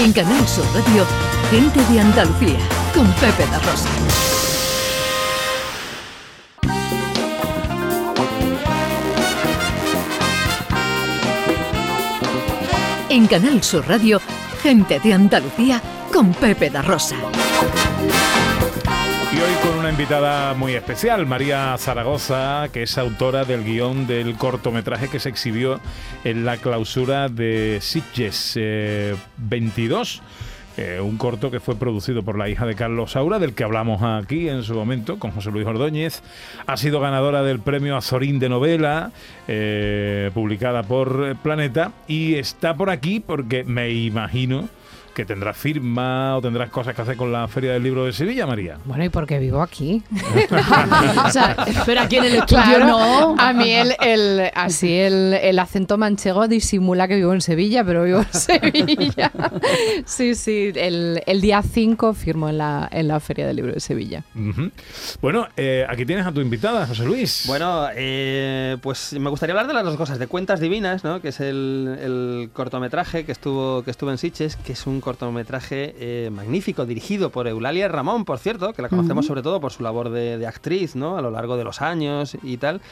En Canal Sur Radio, Gente de Andalucía, con Pepe da Rosa. En Canal Sur Radio, Gente de Andalucía, con Pepe da Rosa. Una invitada muy especial, María Zaragoza, que es autora del guion del cortometraje que se exhibió en la clausura de Sitges 22. Eh, eh, un corto que fue producido por la hija de Carlos Saura, del que hablamos aquí en su momento, con José Luis Ordóñez. Ha sido ganadora del premio Azorín de novela, eh, publicada por Planeta, y está por aquí porque me imagino que tendrás firma o tendrás cosas que hacer con la Feria del Libro de Sevilla, María. Bueno, y porque vivo aquí. o sea, pero aquí en el estudio no. A mí el, el así el, el, acento manchego disimula que vivo en Sevilla, pero vivo en Sevilla. Sí, sí, el, el día 5 firmo en la, en la Feria del Libro de Sevilla. Bueno, eh, aquí tienes a tu invitada, José Luis. Bueno, eh, pues me gustaría hablar de las dos cosas, de Cuentas Divinas, ¿no? que es el, el cortometraje que estuvo, que estuvo en Siches, que es un cortometraje eh, magnífico, dirigido por Eulalia Ramón, por cierto, que la conocemos sobre todo por su labor de, actriz, ¿no? A lo largo de los años y tal.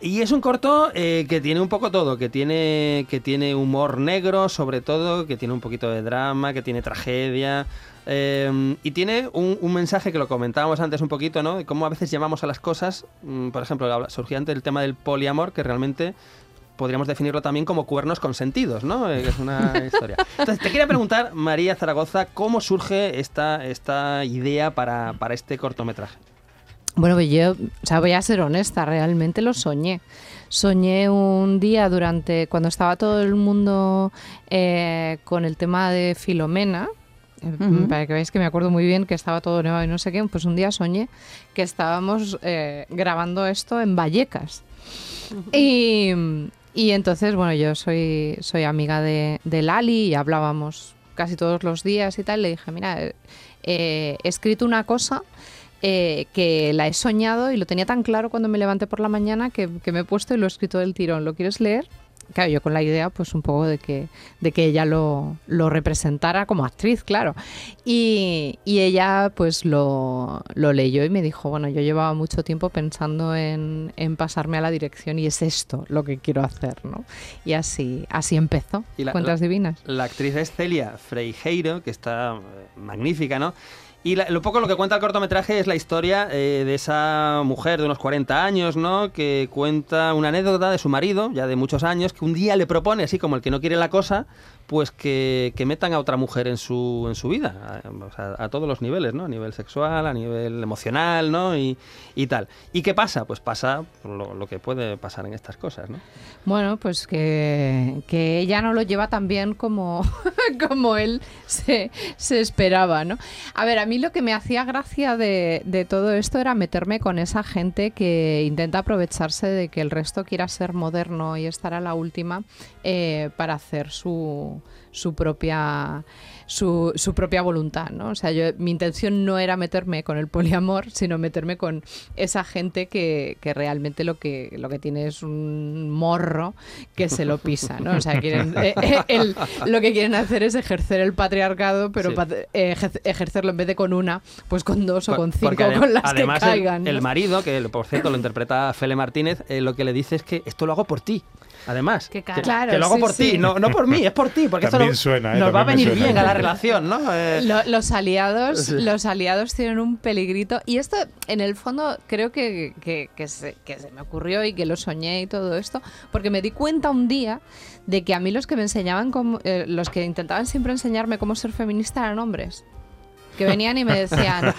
Y es un corto eh, que tiene un poco todo, que tiene, que tiene humor negro sobre todo, que tiene un poquito de drama, que tiene tragedia. Eh, y tiene un, mensaje que lo comentábamos antes un poquito, ¿no? De cómo a veces llamamos a las cosas, mm, por ejemplo, surgía antes el tema del poliamor, que realmente podríamos definirlo también como cuernos consentidos, ¿no? Eh, es una historia. Entonces, te quería preguntar, María Zaragoza, ¿cómo surge esta, esta idea para, para este cortometraje? Bueno, pues yo o sea, voy a ser honesta, realmente lo soñé. Soñé un día durante, cuando estaba todo el mundo eh, con el tema de Filomena, eh, para que veáis que me acuerdo muy bien que estaba todo nevado y no sé qué, pues un día soñé que estábamos grabando esto en Vallecas. Y, y entonces, bueno, yo soy, soy amiga de, Lali y hablábamos casi todos los días y tal. Le dije, mira, eh, he escrito una cosa eh, que la he soñado y lo tenía tan claro cuando me levanté por la mañana que, que me he puesto y lo he escrito del tirón. ¿Lo quieres leer? Claro, yo con la idea, pues un poco de que, de que ella lo, representara como actriz, claro. Y, ella, pues lo, leyó y me dijo, bueno, yo llevaba mucho tiempo pensando en, pasarme a la dirección y es esto lo que quiero hacer, ¿no? Y así, así empezó. ¿Y Cuentas Divinas. La actriz es Celia Freijeiro, que está eh, magnífica, ¿no? Y lo poco lo que cuenta el cortometraje es la historia eh, de esa mujer de unos 40 años, ¿no? Que cuenta una anécdota de su marido, ya de muchos años, que un día le propone, así como el que no quiere la cosa, pues que, metan a otra mujer en su, en su vida, a, todos los niveles, ¿no? A nivel sexual, a nivel emocional, ¿no? Y, tal. ¿Y qué pasa? Pues pasa lo, que puede pasar en estas cosas, ¿no? Bueno, pues que, ella no lo lleva tan bien como, como él se, esperaba, ¿no? A ver, a mí lo que me hacía gracia de, de todo esto era meterme con esa gente que intenta aprovecharse de que el resto quiera ser moderno y estar a la última eh, para hacer su, su propia su, su, propia voluntad, ¿no? O sea, yo, mi intención no era meterme con el poliamor, sino meterme con esa gente que, que, realmente lo que, lo que tiene es un morro que se lo pisa, ¿no? O sea, quieren, eh, eh, lo que quieren hacer es ejercer el patriarcado, pero ejercerlo en vez de con una, pues con dos o con cinco, con las que caigan. El, el, marido, que por cierto lo interpreta Fele Martínez, lo que le dice es que esto lo hago por ti. Además, que, claro, lo hago por ti, no, no, por mí, es por ti, porque también esto suena, nos va a venir bien a la relación, ¿no? Eh, los aliados, los aliados tienen un peligrito y esto, en el fondo, creo que, que, se, que se me ocurrió y que lo soñé y todo esto, porque me di cuenta un día de que a mí los que me enseñaban, como, eh, los que intentaban siempre enseñarme cómo ser feminista eran hombres que venían y me decían,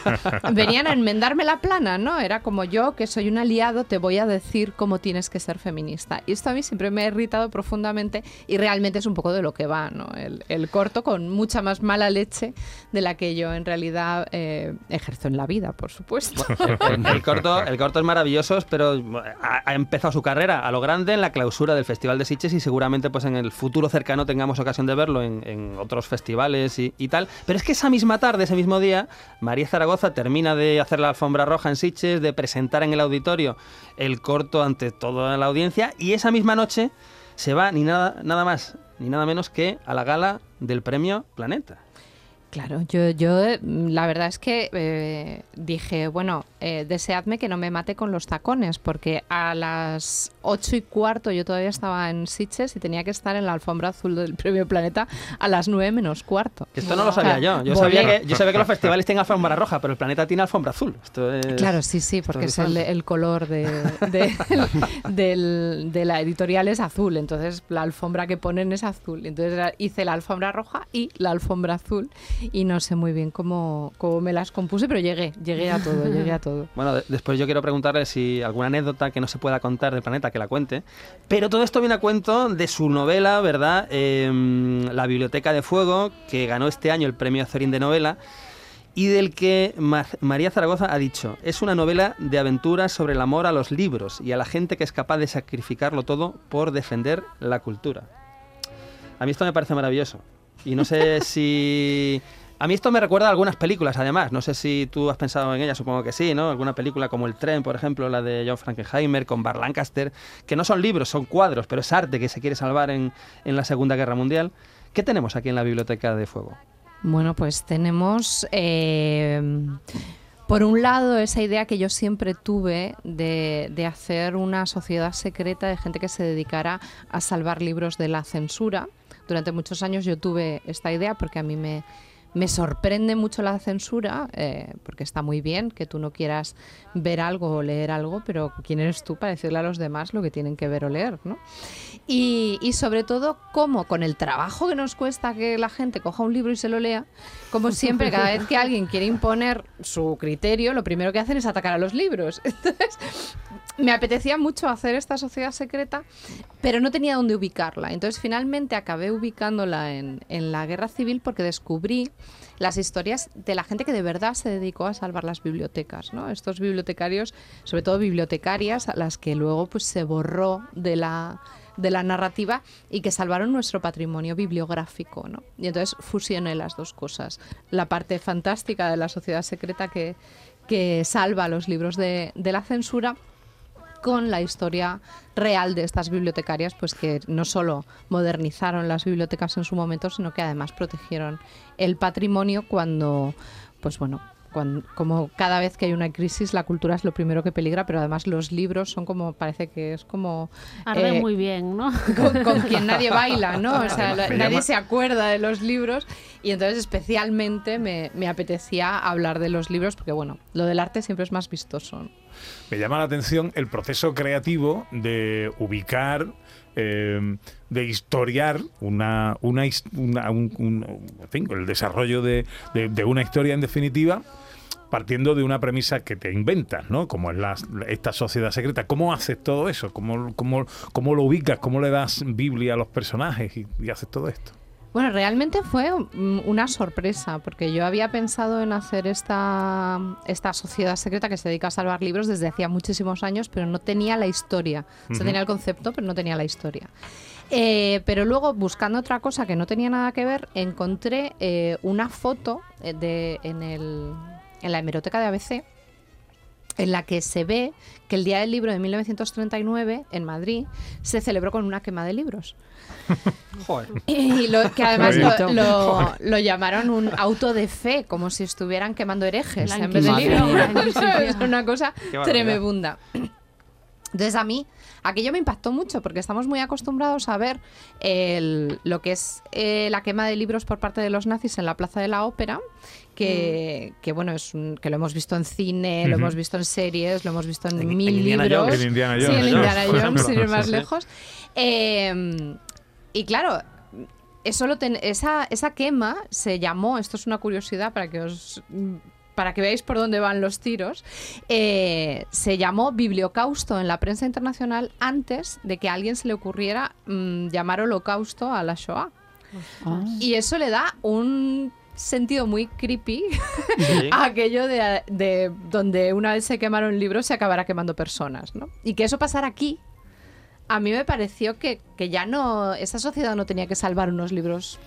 venían a enmendarme la plana, ¿no? Era como yo, que soy un aliado, te voy a decir cómo tienes que ser feminista. Y esto a mí siempre me ha irritado profundamente y realmente es un poco de lo que va, ¿no? El, corto con mucha más mala leche de la que yo en realidad eh, ejerzo en la vida, por supuesto. el, corto, el corto es maravilloso, pero ha, empezado su carrera a lo grande en la clausura del Festival de Sitges y seguramente pues en el futuro cercano tengamos ocasión de verlo en, otros festivales y, y tal. Pero es que esa misma tarde, ese mismo día, María Zaragoza termina de hacer la alfombra roja en Sitges, de presentar en el auditorio el corto ante toda la audiencia y esa misma noche se va ni nada, nada más ni nada menos que a la gala del premio Planeta. Claro, yo, yo eh, la verdad es que eh, dije, bueno, eh, deseadme que no me mate con los tacones, porque a las ocho y cuarto yo todavía estaba en Sitges y tenía que estar en la alfombra azul del Premio Planeta a las nueve menos cuarto. Esto no lo sabía yo. Yo sabía, que, yo sabía que los festivales tienen alfombra roja, pero el Planeta tiene alfombra azul. Esto es... Claro, sí, sí, porque es el, el color de, de, del- de la editorial es azul, entonces la alfombra que ponen es azul. Entonces hice la alfombra roja y la alfombra azul y no sé muy bien cómo, cómo me las compuse, pero llegué, llegué a todo, llegué a todo. Bueno, de- después yo quiero preguntarle si alguna anécdota que no se pueda contar del planeta, que la cuente. Pero todo esto viene a cuento de su novela, ¿verdad? Em, la Biblioteca de Fuego, que ganó este año el premio Azorín de novela. Y del que Ma- María Zaragoza ha dicho, es una novela de aventuras sobre el amor a los libros y a la gente que es capaz de sacrificarlo todo por defender la cultura. A mí esto me parece maravilloso. Y no sé si... A mí esto me recuerda a algunas películas, además. No sé si tú has pensado en ellas, supongo que sí, ¿no? Alguna película como El tren, por ejemplo, la de John Frankenheimer con Bar Lancaster, que no son libros, son cuadros, pero es arte que se quiere salvar en, en la Segunda Guerra Mundial. ¿Qué tenemos aquí en la Biblioteca de Fuego? Bueno, pues tenemos, eh, por un lado, esa idea que yo siempre tuve de, de hacer una sociedad secreta de gente que se dedicara a salvar libros de la censura. Durante muchos años yo tuve esta idea porque a mí me, me sorprende mucho la censura, eh, porque está muy bien que tú no quieras ver algo o leer algo, pero ¿quién eres tú para decirle a los demás lo que tienen que ver o leer? ¿no? Y, sobre todo, cómo con el trabajo que nos cuesta que la gente coja un libro y se lo lea, como siempre, cada vez que alguien quiere imponer su criterio, lo primero que hacen es atacar a los libros. Entonces, me apetecía mucho hacer esta sociedad secreta, pero no tenía dónde ubicarla. Entonces, finalmente acabé ubicándola en la guerra civil porque descubrí las historias de la gente que de verdad se dedicó a salvar las bibliotecas, ¿no? Estos bibliotecarios, sobre todo bibliotecarias, a las que luego pues se borró de la de la narrativa y que salvaron nuestro patrimonio bibliográfico, ¿no? Y entonces fusioné las dos cosas, la parte fantástica de la sociedad secreta que, que salva los libros de, de la censura con la historia real de estas bibliotecarias, pues que no solo modernizaron las bibliotecas en su momento, sino que además protegieron el patrimonio cuando, pues bueno, como cada vez que hay una crisis, la cultura es lo primero que peligra, pero además los libros son como, parece que es como... Arde eh, muy bien, ¿no? con, con quien nadie baila, ¿no? O sea, la- nadie se acuerda de los libros y entonces especialmente me, me apetecía hablar de los libros porque, bueno, lo del arte siempre es más vistoso. ¿no? Me llama la atención el proceso creativo de ubicar, eh, de historiar una, una, una- un- el desarrollo de, de- una historia en definitiva partiendo de una premisa que te inventas, ¿no? Como es la, esta sociedad secreta. ¿Cómo haces todo eso? ¿Cómo, cómo, cómo lo ubicas? ¿Cómo le das Biblia a los personajes y haces todo esto? Bueno, realmente fue mm, una sorpresa, porque yo había pensado en hacer esta, esta sociedad secreta que se dedica a salvar libros desde hacía muchísimos años, pero no tenía la historia. Ujú. tenía el concepto, pero no tenía la historia. Eh, pero luego, buscando otra cosa que no tenía nada que ver, encontré eh, una foto eh, de, en, el, en la hemeroteca de ABC en la que se ve que el Día del Libro de 1939 en Madrid se celebró con una quema de libros. Joder. Y lo, que además lo, lo- lo llamaron un auto de fe, como si estuvieran quemando herejes La en vez de libros. es una cosa tremenda. Entonces a mí aquello me impactó mucho porque estamos muy acostumbrados a ver el- lo que es eh, la quema de libros por parte de los nazis en la Plaza de la Ópera, que, que, bueno, es un- que lo hemos visto en cine, lo hemos visto en series, lo hemos visto en, En- en mil Indiana libros. Jones. En Indiana Sí, Jones, en ¿no? Indiana Jones, sin ir más Sí, sí. lejos. Eh, y claro, eso lo ten- esa, esa quema se llamó, esto es una curiosidad para que os para que veáis por dónde van los tiros, eh, se llamó bibliocausto en la prensa internacional antes de que a alguien se le ocurriera mm, llamar holocausto a la Shoah. Ah. Y eso le da un sentido muy creepy Sí. aquello de, de donde una vez se quemaron libros se acabará quemando personas, ¿no? Y que eso pasara aquí, a mí me pareció que, que ya no, esa sociedad no tenía que salvar unos libros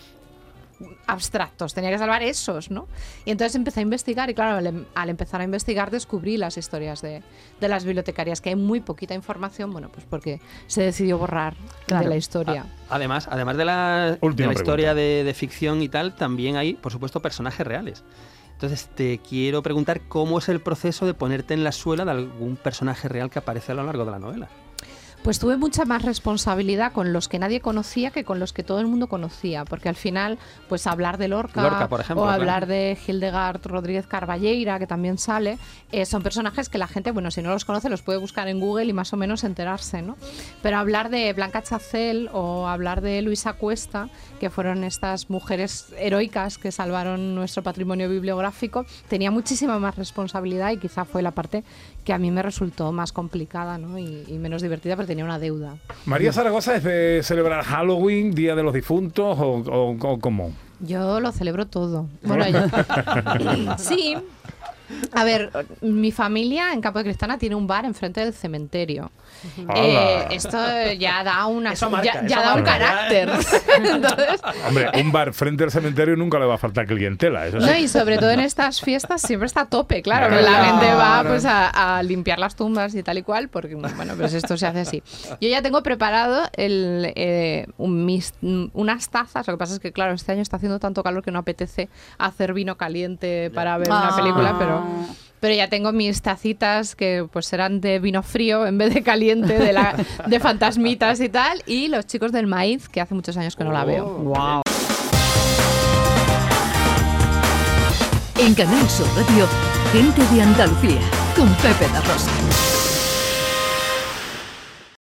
abstractos, tenía que salvar esos, ¿no? Y entonces empecé a investigar y claro, al, em- al empezar a investigar descubrí las historias de, de las bibliotecarias, que hay muy poquita información, bueno, pues porque se decidió borrar de la historia. A- Además, además de la, de Última la historia de, de ficción y tal, también hay, por supuesto, personajes reales. Entonces, te quiero preguntar cómo es el proceso de ponerte en la suela de algún personaje real que aparece a lo largo de la novela. Pues tuve mucha más responsabilidad con los que nadie conocía que con los que todo el mundo conocía, porque al final, pues hablar de Lorca, Lorca, por ejemplo, o claro. hablar de Hildegard Rodríguez Carballeira, que también sale, eh, son personajes que la gente, bueno, si no los conoce, los puede buscar en Google y más o menos enterarse, ¿no? Pero hablar de Blanca Chacel o hablar de Luisa Cuesta, que fueron estas mujeres heroicas que salvaron nuestro patrimonio bibliográfico, tenía muchísima más responsabilidad y quizá fue la parte que a mí me resultó más complicada ¿no? y, y menos divertida, pero tenía una deuda. María Zaragoza es de celebrar Halloween, Día de los Difuntos o, o- o cómo. Yo lo celebro todo. Bueno, yo- sí. A ver, mi familia en Campo de Cristana tiene un bar enfrente del cementerio. Eh, esto ya da una Eso marca, ya, ya eso da un marca. carácter. Entonces, Hombre, un bar frente al cementerio nunca le va a faltar clientela. Eso sí. No, y sobre todo en estas fiestas siempre está a tope, claro. Claro. que La gente va pues a, a limpiar las tumbas y tal y cual, porque bueno, pues esto se hace así. Yo ya tengo preparado el, eh, un mis- unas tazas, lo que pasa es que claro, este año está haciendo tanto calor que no apetece hacer vino caliente para ver una Ah. película, pero pero ya tengo mis tacitas que pues serán de vino frío en vez de caliente, de, la, de fantasmitas y tal, y los chicos del maíz, que hace muchos años que no la veo. Wow. En Canal Sur Radio, gente de Andalucía, con Pepe da Rosa.